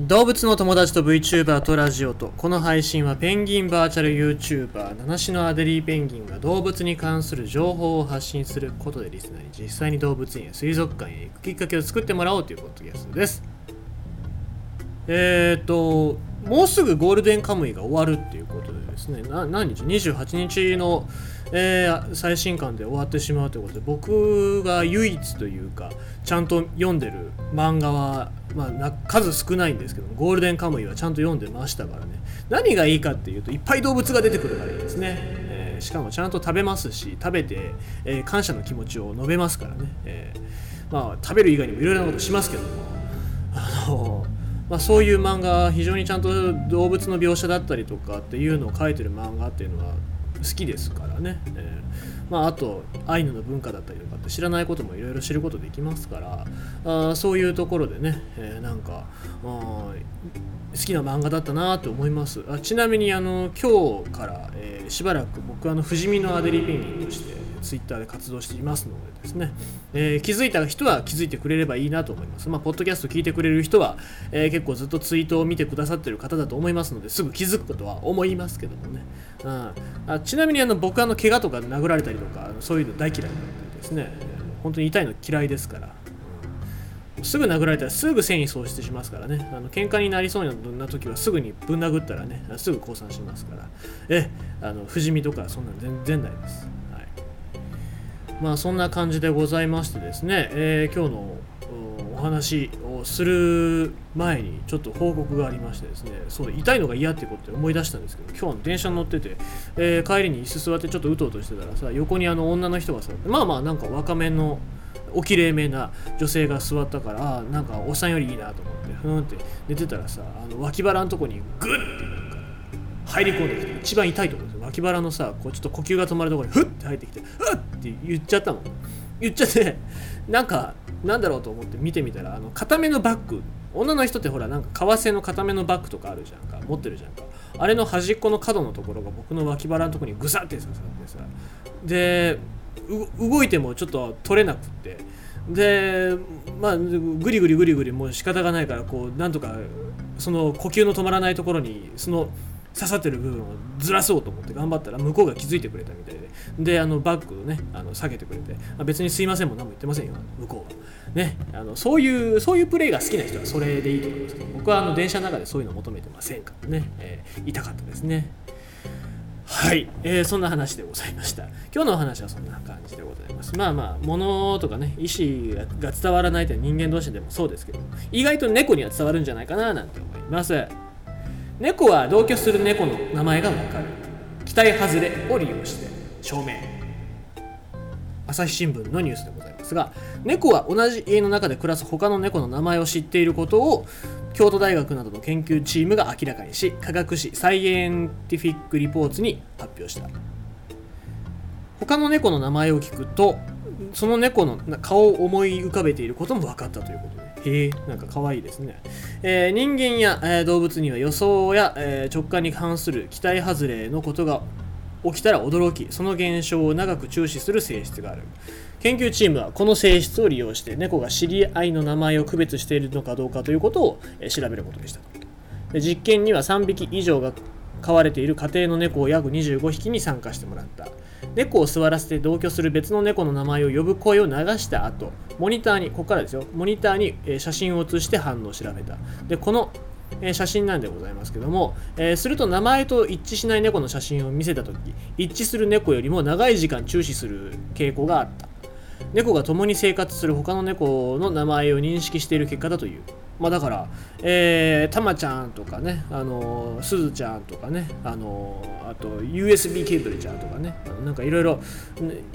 動物の友達と VTuber とラジオとこの配信はペンギンバーチャル YouTuber 七種のアデリーペンギンが動物に関する情報を発信することでリスナーに実際に動物園や水族館へ行くきっかけを作ってもらおうというポッドキャストです。えっ、ー、ともうすぐゴールデンカムイが終わるっていうことですね。な何日？28日のえー、最新刊で終わってしまうということで僕が唯一というかちゃんと読んでる漫画は、まあ、数少ないんですけどゴールデンカムイはちゃんと読んでましたからね。何がいいかっていうといっぱい動物が出てくるからいいですね、えー、しかもちゃんと食べますし食べて、えー、感謝の気持ちを述べますからね、えまあ、食べる以外にもいろいろなことしますけども。あのまあ、そういう漫画非常にちゃんと動物の描写だったりとかっていうのを書いてる漫画っていうのは好きですからね、えー、まあ、あとアイヌの文化だったりとかって知らないこともいろいろ知ることできますから。あそういうところでね、えー、なんか好きな漫画だったなと思います。あちなみにあの今日から、えー、しばらく僕あの不死身のアデリペンギンとしてツイッターで活動していますのでですね、えー、気づいた人は気づいてくれればいいなと思います。まあ、ポッドキャスト聞いてくれる人は、えー、結構ずっとツイートを見てくださってる方だと思いますのですぐ気づくことは思いますけどもね。うん、あちなみにあの僕あの怪我とか殴られたりとかそういうの大嫌いなのでですね、本当に痛いの嫌いですから。すぐ殴られたらすぐ繊維喪失しますからね。あの喧嘩になりそうな時はすぐにぶん殴ったらね、すぐ降参しますから。え、あの不死身とかそんなの全然ないです。まあそんな感じでございましてですね、えー、今日のお話をする前にちょっと報告がありましてですねそう痛いのが嫌ってことで思い出したんですけど今日の電車に乗ってて、えー、帰りに椅子座ってちょっとうとうとしてたらさ横にあの女の人がさまあまあなんか若めのおきれいめな女性が座ったからあなんかおっさんよりいいなと思ってふんって寝てたらさあの脇腹のとこにグッてなんか入り込んできて一番痛いところです。よ脇腹のさこうちょっと呼吸が止まるところにフッて入ってきてフッって言っちゃったもん言っちゃってなんかなんだろうと思って見てみたらあの固めのバッグ。女の人ってほらなんか革製の固めのバッグとかあるじゃんか。持ってるじゃんか。あれの端っこの角のところが僕の脇腹のところにグサッて刺さってさ。で動いてもちょっと取れなくって。でまあグリグリグリグリもう仕方がないからこうなんとかその呼吸の止まらないところにその刺さってる部分をずらそうと思って頑張ったら向こうが気づいてくれたみたいでであのバッグをねあの下げてくれてあ別にすいませんも何も言ってませんよ向こうはねあのそういうそういうプレイが好きな人はそれでいいと思いますけど僕はあの電車の中でそういうの求めてませんからね、えー、痛かったですねはい、えー、そんな話でございました。今日のお話はそんな感じでございます。まあまあ、物とかね、意思が伝わらないというのは人間同士でもそうですけど、意外と猫には伝わるんじゃないかななんて思います。猫は同居する猫の名前がわかる。期待外れを利用して証明。朝日新聞のニュースでございますが猫は同じ家の中で暮らす他の猫の名前を知っていることを京都大学などの研究チームが明らかにし科学誌サイエンティフィック・リポーツに発表した。他の猫の名前を聞くとその猫の顔を思い浮かべていることも分かったということでへえ、なんか可愛いですね。えー、人間や、えー、動物には予想や、えー、直感に関する期待外れのことが起きたら驚き、その現象を長く注視する性質がある。研究チームはこの性質を利用して猫が知り合いの名前を区別しているのかどうかということを、え調べることでした。で実験には3匹以上が飼われている家庭の猫を約25匹に参加してもらった。猫を座らせて同居する別の猫の名前を呼ぶ声を流した後モニターにここからですよ。モニターに、え写真を写して反応を調べた。でこのえ写真なんでございますけども、えー、すると名前と一致しない猫の写真を見せた時一致する猫よりも長い時間注視する傾向があった。猫が共に生活する他の猫の名前を認識している結果だという。まあ、だから、えー、たまちゃんとかね、あのすずちゃんとかね、あのあと USB ケーブルちゃんとかね、なんかいろいろ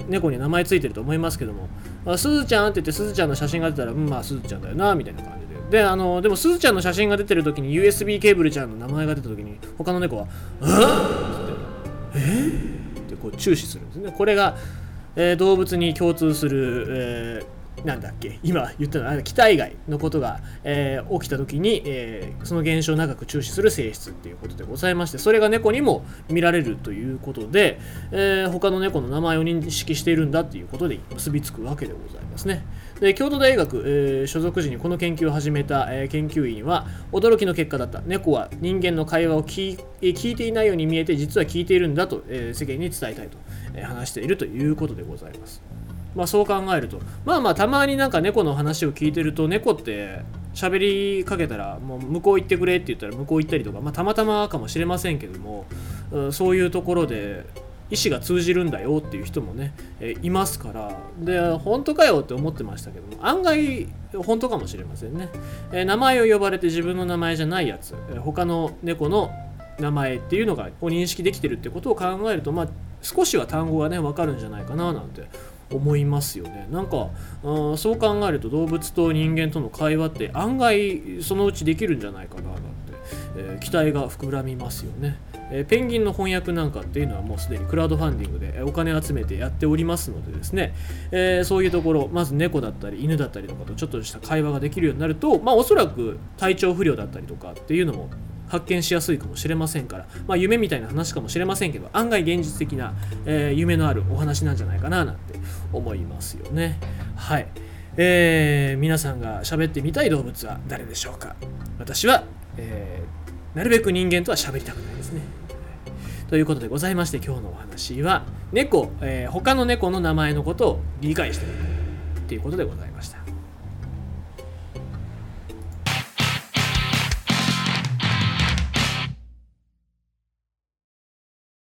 猫に名前ついてると思いますけども、あ、すずちゃんって言ってすずちゃんの写真が出たら、うん、まあすずちゃんだよな、みたいな感じで。で、あのでもすずちゃんの写真が出てる時に USB ケーブルちゃんの名前が出た時に、他の猫は、うんって、えってこう注視するんですね。これが、えー、動物に共通する、えーなんだっけ？今言ったのは期待外のことが、えー、起きた時に、えー、その現象を長く注視する性質っていうことでございましてそれが猫にも見られるということで、えー、他の猫の名前を認識しているんだっていうことで結びつくわけでございますね。で京都大学、えー、所属時にこの研究を始めた、えー、研究員は驚きの結果だった。猫は人間の会話を聞聞いていないように見えて実は聞いているんだと、えー、世間に伝えたいと、えー、話しているということでございます。まあ、そう考えると。まあまあたまになんか猫の話を聞いてると猫って喋りかけたらもう向こう行ってくれって言ったら向こう行ったりとか、まあ、たまたまかもしれませんけども、うん、そういうところで意思が通じるんだよっていう人もね、えいますから。で本当かよって思ってましたけども案外本当かもしれませんね、え名前を呼ばれて自分の名前じゃないやつ、え他の猫の名前っていうのがを認識できてるってことを考えるとまあ少しは単語がね分かるんじゃないかななんて思いますよね。なんかあそう考えると動物と人間との会話って案外そのうちできるんじゃないかななんて、えー、期待が膨らみますよね、え、ペンギンの翻訳なんかっていうのはもうすでにクラウドファンディングでお金集めてやっておりますのでですね、えー、そういうところまず猫だったり犬だったりとかとちょっとした会話ができるようになるとまあおそらく体調不良だったりとかっていうのも発見しやすいかもしれませんから、まあ、夢みたいな話かもしれませんけど案外現実的な、えー、夢のあるお話なんじゃないかななんて思いますよね。はい。えー、皆さんが喋ってみたい動物は誰でしょうか？私は、えー、なるべく人間とは喋りたくないですね。ということでございまして今日のお話は猫、えー、他の猫の名前のことを理解してみるということでございました。